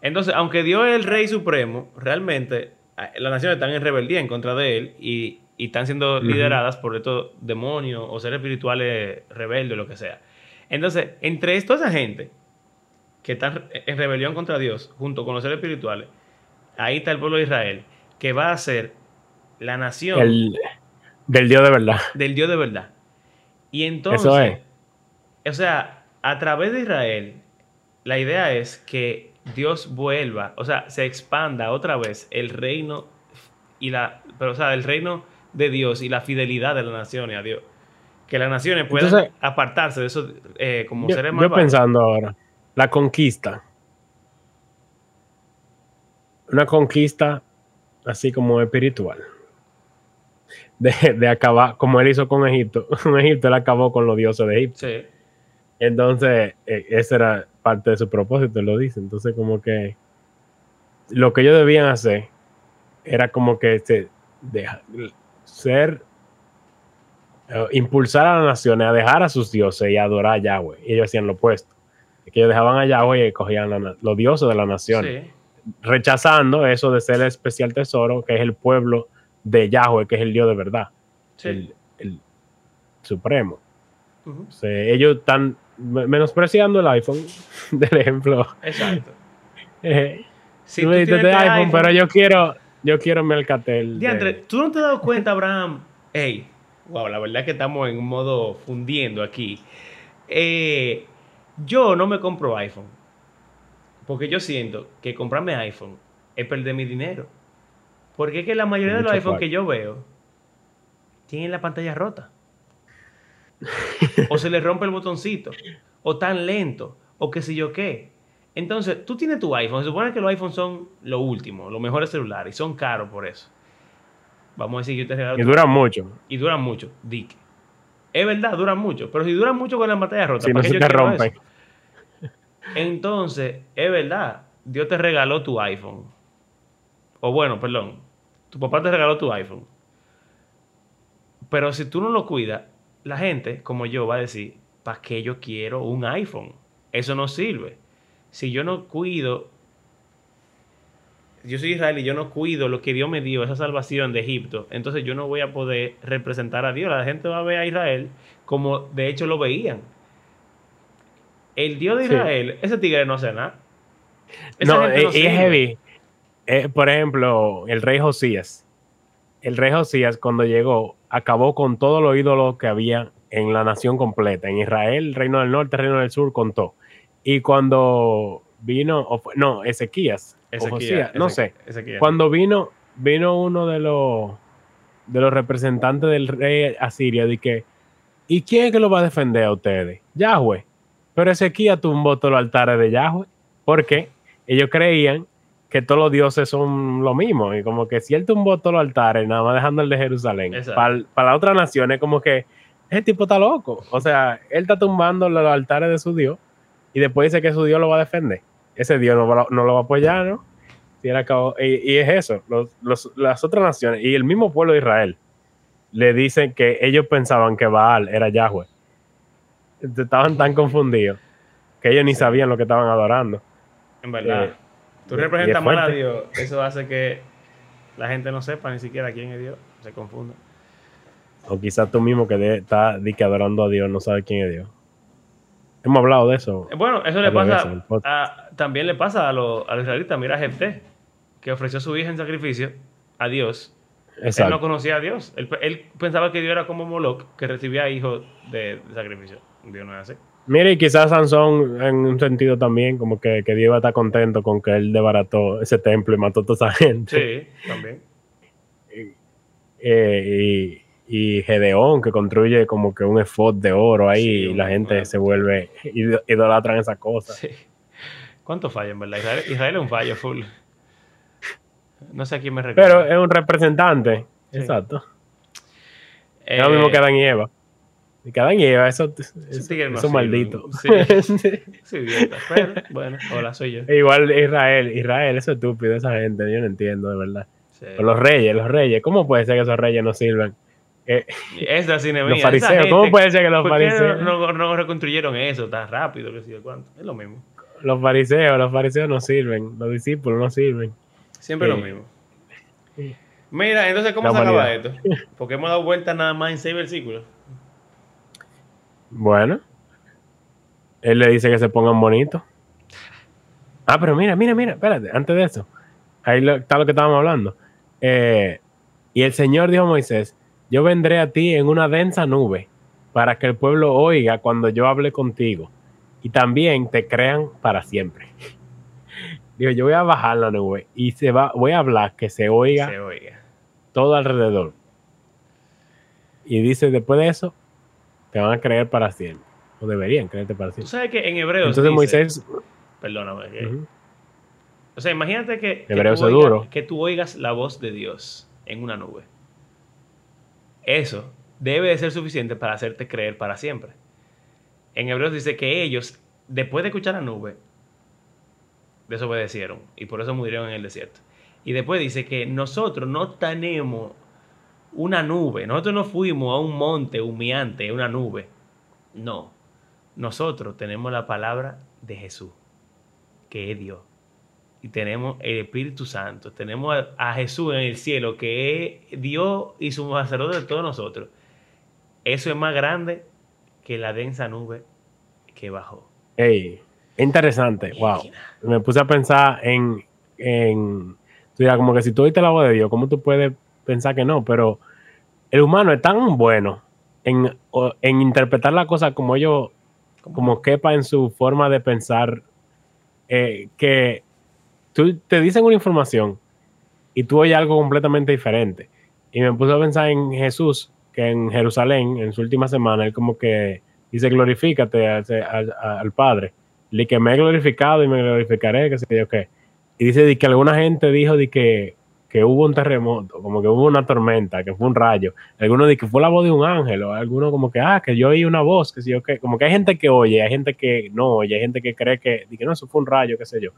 Entonces, aunque Dios es el rey supremo, realmente las naciones están en rebeldía en contra de él y, y están siendo lideradas por estos demonios o seres espirituales rebeldes, lo que sea. Entonces, entre toda esa gente que están en rebelión contra Dios, junto con los seres espirituales, ahí está el pueblo de Israel, que va a ser la nación El, del Dios de verdad. del Dios de verdad. Y entonces, Eso es. o sea, a través de Israel, la idea es que Dios vuelva, o sea, se expanda otra vez el reino y la, pero o sea, el reino de Dios y la fidelidad de las naciones a Dios. Que las naciones puedan Entonces- apartarse de esos eh, como Yo, seres yo malvados. pensando ahora, la conquista. Una conquista así como espiritual. De, de acabar, como él hizo con Egipto. Con Egipto él acabó con los dioses de Egipto. Sí, Entonces, eh, ese era parte de su propósito, él lo dice. Entonces, como que lo que ellos debían hacer era como que se deja- ser, eh, impulsar a las naciones a dejar a sus dioses y a adorar a Yahweh. Y ellos hacían lo opuesto. Que ellos dejaban a Yahweh y cogían la los dioses de la nación, sí. rechazando eso de ser el especial tesoro, que es el pueblo de Yahweh, que es el Dios de verdad, sí. el, el supremo. Ujú. O sea, ellos están me- menospreciando el iPhone, del ejemplo. Exacto. Eh, Si tú tú me dices de este iPhone, pero yo quiero, yo quiero mi Alcatel. de- ¿tú no te has dado cuenta, Abraham? Ey, wow, la verdad es que estamos en un modo fundiendo aquí. Eh, yo no me compro iPhone. Porque yo siento que comprarme iPhone es perder mi dinero. Porque es que la mayoría de los iPhones que yo veo tienen la pantalla rota. o se le rompe el botoncito. O tan lento. O qué sé yo qué. Entonces, tú tienes tu iPhone. Se supone que los iPhones son lo último, los mejores celulares. Y son caros por eso. Vamos a decir que yo te regalo Y duran mucho. y duran mucho. Dick. Es verdad, duran mucho. Pero si duran mucho con la pantalla rota, Si no ¿para qué se yo te rompen. eso? Entonces, es verdad. Dios te regaló tu iPhone. O bueno, perdón. Tu papá te regaló tu iPhone. Pero si tú no lo cuidas, la gente, como yo, va a decir, ¿para qué yo quiero un iPhone? Eso no sirve. Si yo no cuido, yo soy Israel y yo no cuido lo que Dios me dio, esa salvación de Egipto, entonces yo no voy a poder representar a Dios. La gente va a ver a Israel como de hecho lo veían. El Dios de Sí. Israel, ese tigre no hace nada. Esa No, y sirve. es heavy. Eh, por ejemplo, el rey Josías. El rey Josías, cuando llegó, acabó con todos los ídolos que había en la nación completa. En Israel, el reino del norte, el reino del sur, contó. Y cuando vino, no, Ezequías, o Ezequiel, Josías, no sé. Ezequiel. Cuando vino, vino uno de los de los representantes del rey asirio, de que, ¿y quién es que lo va a defender a ustedes? Yahweh. Pero Ezequiel tumbó todos los altares de Yahweh. porque Ellos creían que todos los dioses son lo mismo. Y como que si él tumbó todos los altares, nada más dejando el de Jerusalén. Para, para las otras naciones, como que ese tipo está loco. O sea, él está tumbando los altares de su Dios y después dice que su Dios lo va a defender. Ese Dios no, va- no lo va a apoyar, ¿no? Acabó- y, y es eso, los- los- las otras naciones y el mismo pueblo de Israel le dicen que ellos pensaban que Baal era Yahweh. Estaban tan confundidos que ellos ni sabían lo que estaban adorando. En verdad. Eh, Tú representas es mal a. Dios. Eso hace que la gente no sepa ni siquiera quién es Dios. Se confunda. O quizás tú mismo que estás adorando a Dios, no sabes quién es Dios. Hemos hablado de eso. Bueno, eso le veces pasa, a- también le pasa a los, a los israelitas. Mira a Jefté, que ofreció a su hija en sacrificio a Dios. Él no conocía a Dios. Él, él pensaba que Dios era como Moloch, que recibía hijos de, de sacrificio. Dios no es así. Mire, y quizás Sansón, en un sentido también, como que, que Dios estar contento con que él desbarató ese templo y mató a toda esa gente. Sí, también. Eh, y, y Gedeón, que construye como que un efod de oro ahí, Sí, y la gente bueno. se vuelve, id- idolatran esa cosa. Sí. ¿Cuánto falla, en verdad? Israel, Israel es un fallo full. No sé a quién me recuerda. Pero es un representante. Sí. Exacto. Eh, Es lo mismo que Adán y Eva. Y que Adán y Eva, eso, eso, maldito. Sí. Sí, idiota. Pero, bueno, hola, soy yo. Igual Israel, Israel, eso es estúpido, esa gente, yo no entiendo, de verdad. Sí. Los reyes, los reyes, ¿cómo puede ser que esos reyes no sirvan? Eh, Es la cine los fariseos, ¿cómo puede ser que los ¿Por qué fariseos, no, no- no reconstruyeron eso tan rápido? Que yo cuánto? Es lo mismo. los fariseos, los fariseos no sirven, los discípulos no sirven? Siempre Sí. lo mismo. Mira, entonces, ¿cómo La se acaba esto? Porque hemos dado vueltas nada más en seis versículos. Bueno, él le dice que se pongan bonitos. Ah, pero mira, mira, mira, espérate, antes de eso, ahí lo- está lo que estábamos hablando. Eh, y el Señor dijo a Moisés, yo vendré a ti en una densa nube para que el pueblo oiga cuando yo hable contigo y también te crean para siempre. Digo, yo voy a bajar la nube y se va, voy a hablar que se oiga Se oiga. todo alrededor. Y dice, después de eso, te van a creer para siempre. O deberían creerte para Tú siempre. sabes que en Hebreos. Entonces dice- Moisés... Perdóname. que-. O sea, imagínate que, que, Hebreo tú duro. que tú oigas la voz de Dios en una nube. Eso debe de ser suficiente para hacerte creer para siempre. En Hebreos dice que ellos, después de escuchar la nube, desobedecieron y por eso murieron en el desierto. Y después dice que nosotros no tenemos una nube, nosotros no fuimos a un monte humeante, una nube. No, nosotros tenemos la palabra de Jesús, que es Dios y tenemos el Espíritu Santo, tenemos a, a Jesús en el cielo, que es Dios y su sacerdote de todos nosotros. Eso es más grande que la densa nube que bajó. Ey, interesante. Wow. Me puse a pensar en... en tú dirás, como que si tú oíste la voz de Dios, ¿cómo tú puedes pensar que no? Pero el humano es tan bueno en, en interpretar la cosa como ellos, como quepa en su forma de pensar, eh, que tú te dicen una información y tú oyes algo completamente diferente. Y me puse a pensar en Jesús, que en Jerusalén, en su última semana, él como que dice glorifícate al, al- al Padre. Y que me he glorificado y me glorificaré, que sé yo qué. Y dice de que alguna gente dijo de que, que hubo un terremoto, como que hubo una tormenta, que fue un rayo. Algunos de que fue la voz de un ángel, o algunos como que, ah, que yo oí una voz, que sé yo qué. Como que hay gente que oye, hay gente que no oye, hay gente que cree que, que no, eso fue un rayo, qué sé yo.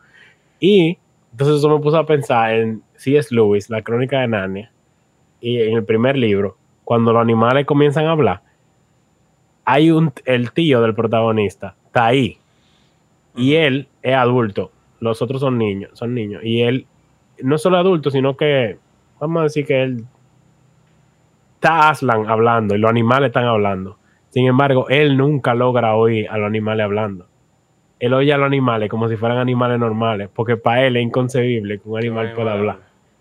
Y entonces eso me puso a pensar en C.S. Lewis, la crónica de Narnia, y en el primer libro, cuando los animales comienzan a hablar, hay un, el tío del protagonista, está ahí, y él es adulto, los otros son niños, son niños, y él no solo adulto, sino que, vamos a decir que él está Aslan hablando y los animales están hablando. Sin embargo, él nunca logra oír a los animales hablando. Él oye a los animales como si fueran animales normales, porque para él es inconcebible que un animal pueda hablar.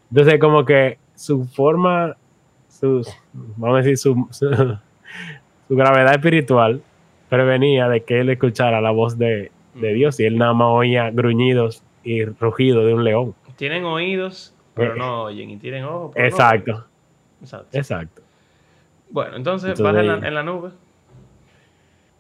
Entonces, como que su forma, su, vamos a decir, su, su, su gravedad espiritual prevenía de que él escuchara la voz de, de Dios y él nada más oía gruñidos y rugidos de un león. Tienen oídos, pero no oyen. Y tienen ojos, pero no Exacto, ven. Exacto. exacto. Bueno, entonces, Entonces, baja en la, ahí- en la nube.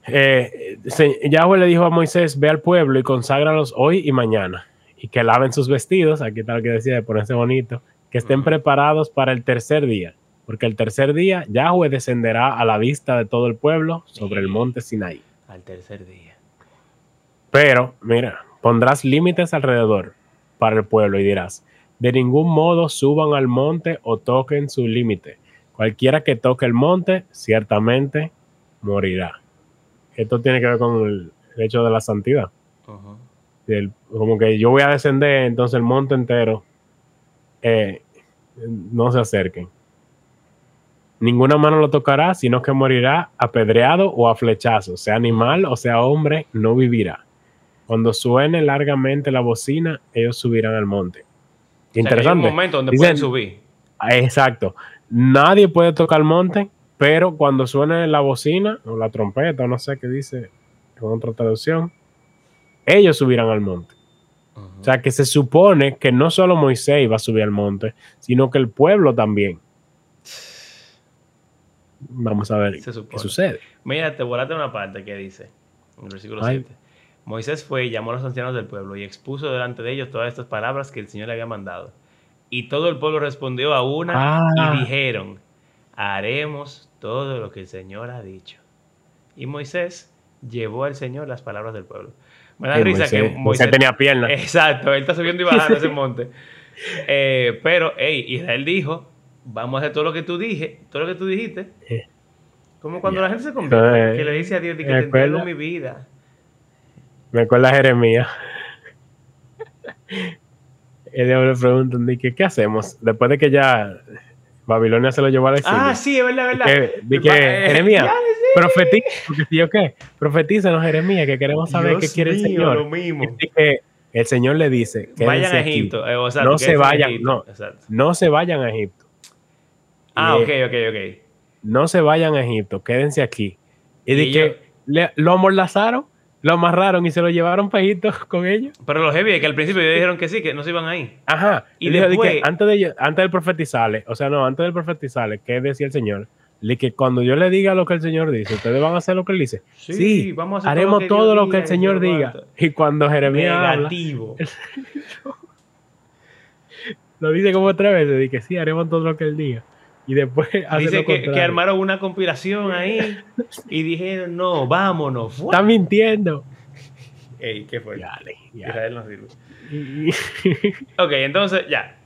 Eh, se- Yahweh le dijo a Moisés, ve al pueblo y conságralos hoy y mañana, y que laven sus vestidos, aquí está lo que decía de ponerse bonito, que estén preparados para el tercer día, porque el tercer día Yahweh descenderá a la vista de todo el pueblo sobre el monte Sinaí. Al tercer día. Pero, mira, pondrás límites alrededor para el pueblo y dirás, de ningún modo suban al monte o toquen su límite. Cualquiera que toque el monte, ciertamente morirá. Esto tiene que ver con el, hecho de la santidad. Como que yo voy a descender, entonces el monte entero, eh, no se acerquen. ninguna mano lo tocará, sino que morirá apedreado o a flechazos, sea animal o sea hombre, no vivirá. Cuando suene largamente la bocina, ellos subirán al monte. O sea, Interesante. Hay un momento donde Dicen- pueden subir. Ah, Exacto. Nadie puede tocar el monte, pero cuando suene la bocina o la trompeta, o no sé qué dice en otra traducción, ellos subirán al monte. O sea que se supone que no solo Moisés iba a subir al monte, sino que el pueblo también. Vamos a ver qué sucede. Mira, te volaste una parte que dice, en el versículo Ay. 7. Moisés fue y llamó a los ancianos del pueblo y expuso delante de ellos todas estas palabras que el Señor le había mandado. Y todo el pueblo respondió a una Ah. y dijeron, haremos todo lo que el Señor ha dicho. Y Moisés llevó al Señor las palabras del pueblo. Me da Sí, risa Moisés, que Moisés Moisés... tenía piernas. Exacto, él está subiendo y bajando ese monte. Eh, pero, hey, Israel dijo, vamos a hacer todo lo que tú dije, todo lo que tú dijiste. Como cuando Ya. la gente se convierte, Eh, que le dice a Dios, que te entrego mi vida. Me acuerda Jeremías. Ellos le preguntan, que, ¿qué hacemos? Después de que ya Babilonia se lo llevó al exilio. Ah, sí, es verdad, es verdad. que, di que, Va- eh, Jeremías, ya, profetiza, porque si yo qué, profetízanos, Jeremías, que queremos saber Dios qué quiere el mío, Señor. lo mismo. Y que el Señor le dice, Vayan a. Egipto. eh, o sea, No se vayan, Egipto. no. Exacto. No se vayan a Egipto. Ah, ok, ok, ok. No se vayan a Egipto, quédense aquí. Y, Y de que le- lo amordazaron, lo amarraron y se lo llevaron Egipto con ellos. Pero lo heavy es que al principio ellos dijeron que sí, que no se iban ahí. Ajá. Y Y, dijo, di que después- antes, de, antes del profetizarle, o sea, no, antes del profetizarle, ¿qué decía el Señor? De que cuando yo le diga lo que el Señor dice, ustedes van a hacer lo que él dice. Sí, Sí, vamos a hacer haremos todo lo que todo Dios lo que diga el Señor diga. Y cuando Jeremías habla, Negativo. lo dice como tres veces, de que sí, haremos todo lo que él diga. Y después Dice que, armaron una conspiración ahí y dijeron, no, vámonos. ¡Fua! Está mintiendo. Ey, ¿qué fue? Dale, ya. Israel no sirve. Y- Ok, entonces ya.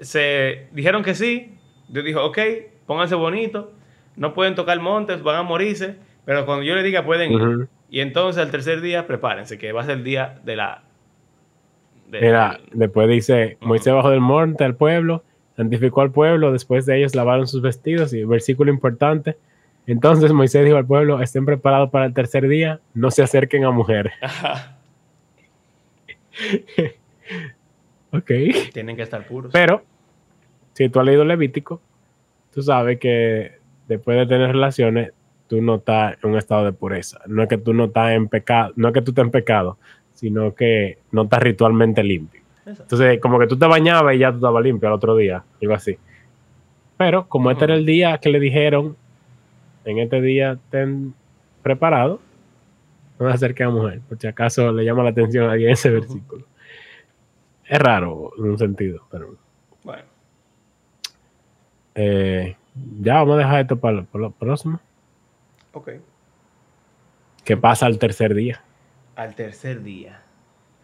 Se dijeron que sí. Dios dijo, ok, pónganse bonitos. No pueden tocar montes, van a morirse. Pero cuando yo les diga, pueden ir. Y entonces al tercer día, prepárense, que va a ser el día de la. de- Mira, después dice, Moisés bajó del monte al pueblo, santificó al pueblo, después de ellos lavaron sus vestidos, y versículo importante, entonces Moisés dijo al pueblo, estén preparados para el tercer día, no se acerquen a mujeres. Ok. Tienen que estar puros. Pero, si tú has leído Levítico, tú sabes que después de tener relaciones, tú no estás en un estado de pureza. No es que tú no estás en pecado, no es que tú estés en pecado, sino que no estás ritualmente limpio. Entonces, como que tú te bañabas y ya tú estabas limpio al otro día, algo así. Pero como este era el día que le dijeron, en este día estén preparados, no se acerquen a mujer, por si acaso le llama la atención a alguien ese versículo. Es raro en un sentido, pero Bueno, eh, ya vamos a dejar esto para lo, para lo próximo. ok. ¿Qué pasa al tercer día? Al tercer día,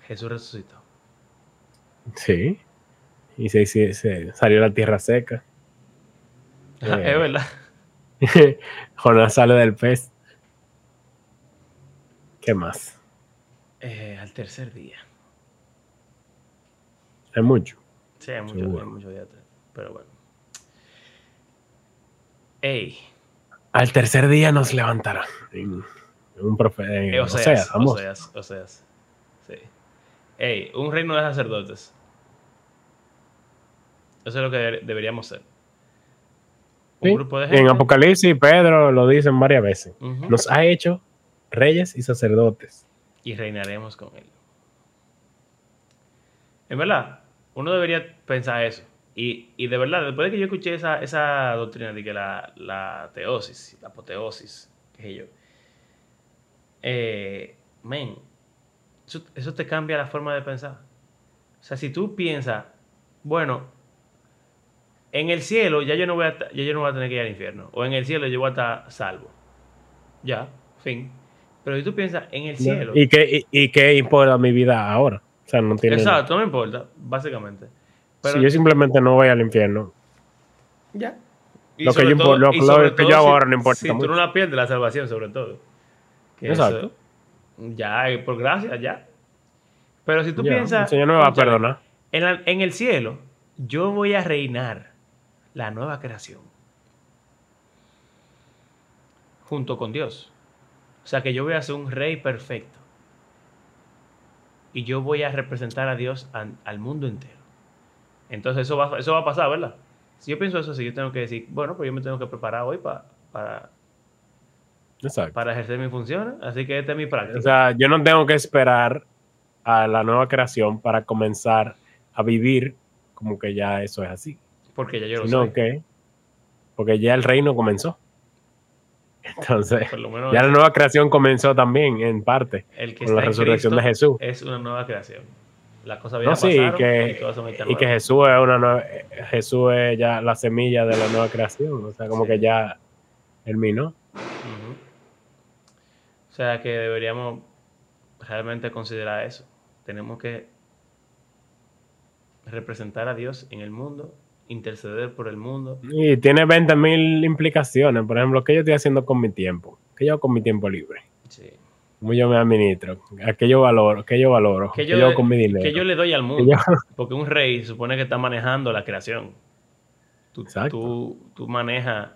Jesús resucitó. Sí. Y se, se- se salió la tierra seca. Eh. Es verdad. Jonás sale del pez. ¿Qué más? Eh, al tercer día. Hay mucho. Sí, hay mucho, hay mucho día Pero bueno. Ey, Al tercer día nos levantará. En, en un profeta. eh, Oseas. Oseas, Oseas. Sí. Ey, un reino de sacerdotes. Eso es lo que debe- deberíamos ser. Un Sí. grupo de gente. En Apocalipsis, Pedro lo dicen varias veces. Ujú. Nos ha hecho reyes y sacerdotes. y reinaremos con él. En verdad, uno debería pensar eso. Y, y de verdad, después de que yo escuché esa, esa doctrina de que la, la teosis, la apoteosis, qué sé yo, eh, men, eso, eso te cambia la forma de pensar. O sea, si tú piensas, bueno, en el cielo ya yo no voy a, ya yo no voy a tener que ir al infierno, o en el cielo yo voy a estar salvo. Ya, fin. Pero si tú piensas en el cielo, ¿Y qué, y, y qué importa mi vida ahora? O sea, no tiene. Exacto, no me importa, básicamente. Pero si yo simplemente no voy al infierno. ya. Y Lo que yo todo- lo- y lo que yo hago si- ahora no importa Si tú no la pierdes, la salvación, sobre todo. Que Exacto. eso, ya, y por gracia, ya. Pero si tú Ya, piensas. el Señor no me va a perdonar. En, la- en el cielo, yo voy a reinar la nueva creación. junto con Dios. O sea que yo voy a ser un rey perfecto. Y yo voy a representar a Dios an- al mundo entero. Entonces eso va, eso va a pasar, ¿verdad? Si yo pienso eso, sí, yo tengo que decir, bueno, pues yo me tengo que preparar hoy pa- para, Exacto. para ejercer mis funciones. Así que esta es mi práctica. O sea, yo no tengo que esperar a la nueva creación para comenzar a vivir como que ya eso es así. Porque ya yo lo sé. que, porque ya el reino comenzó. Entonces, Por lo menos ya la nueva creación comenzó también, en parte, el que con la resurrección de Jesús. es una nueva creación. Las cosas No, sí, y pasaron que, y todas son hechas y que. Jesús es una nueva, Jesús es ya la semilla de la nueva creación. O sea, como Sí. que ya terminó. Ujú. O sea que deberíamos realmente considerar eso. Tenemos que representar a Dios en el mundo, interceder por el mundo. Y tiene 20.000 implicaciones. Por ejemplo, ¿qué yo estoy haciendo con mi tiempo? ¿Qué yo hago con mi tiempo libre? Sí. ¿Cómo yo me administro? ¿A qué yo valoro? ¿Qué yo valoro? ¿Qué yo, yo, le- hago con mi dinero? que yo le doy al ¿Qué mundo. yo- Porque un rey supone que está manejando la creación. Tú, Exacto. tú, tú manejas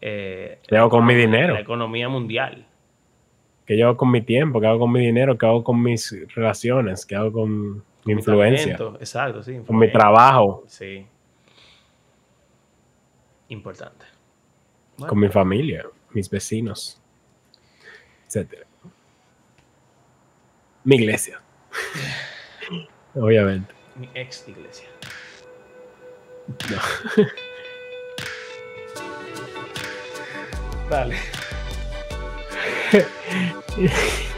eh, ¿Qué hago con mi dinero? la economía mundial. ¿Qué yo hago con mi tiempo? ¿Qué hago con mi dinero? ¿Qué hago con mis relaciones? ¿Qué hago con mi influencia? Exacto, sí. Con mi trabajo, Sí. Importante. Bueno, con mi familia, mis vecinos, etcétera. Mi iglesia. Obviamente. mi ex iglesia. No. Dale.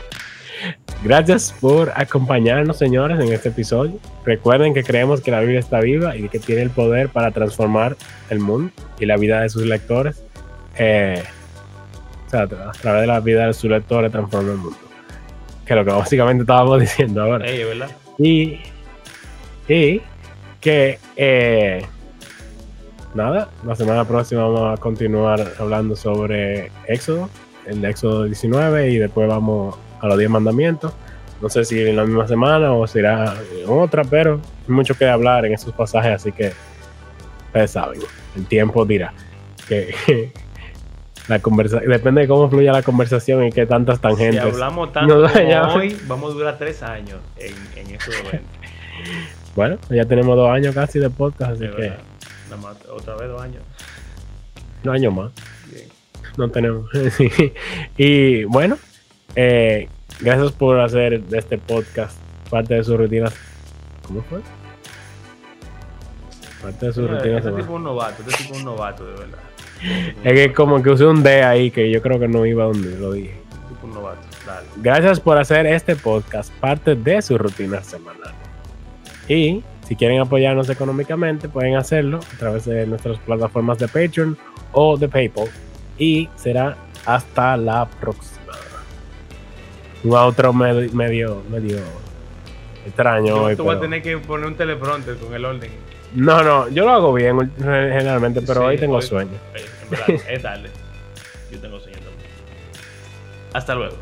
Gracias por acompañarnos, señores, en este episodio. Recuerden que creemos que la Biblia está viva y que tiene el poder para transformar el mundo y la vida de sus lectores. Eh, o sea, a través de la vida de sus lectores transforma el mundo. Que es lo que básicamente estábamos diciendo ahora. Ey, ¿verdad? Y, y que, eh, nada, la semana próxima vamos a continuar hablando sobre Éxodo, el Éxodo 19, y después vamos a los 10 mandamientos. No sé si en la misma semana o será en otra, pero hay mucho que hablar en esos pasajes, así que ustedes saben, el tiempo dirá que la conversa depende de cómo fluya la conversación y qué tantas Si tangentes. hablamos tanto No, como ya. hoy, vamos a durar tres años en, en estos eventos. Bueno, ya tenemos dos años casi de podcast, así De que. Nada más, otra vez dos años. un año más. Bien. no tenemos. Y bueno, eh, gracias por hacer de este podcast parte de sus rutinas. ¿Cómo fue? Parte de sus Señores, rutinas. Este tipo es un novato, este tipo es un novato, de verdad. Es que como que usé un D ahí que yo creo que no iba donde lo dije. Este tipo un novato. Dale. Gracias por hacer este podcast parte de su rutina semanal. Y si quieren apoyarnos económicamente, pueden hacerlo a través de nuestras plataformas de Patreon o de PayPal. Y será hasta la próxima. Un outro medio, medio, medio extraño Yo hoy, te voy a pero- tener que poner un teleprompter con el orden. No, no, yo lo hago bien generalmente, pero Sí, hoy tengo hoy- sueño. Eh, En verdad, es tarde. Yo tengo sueño también. Hasta luego.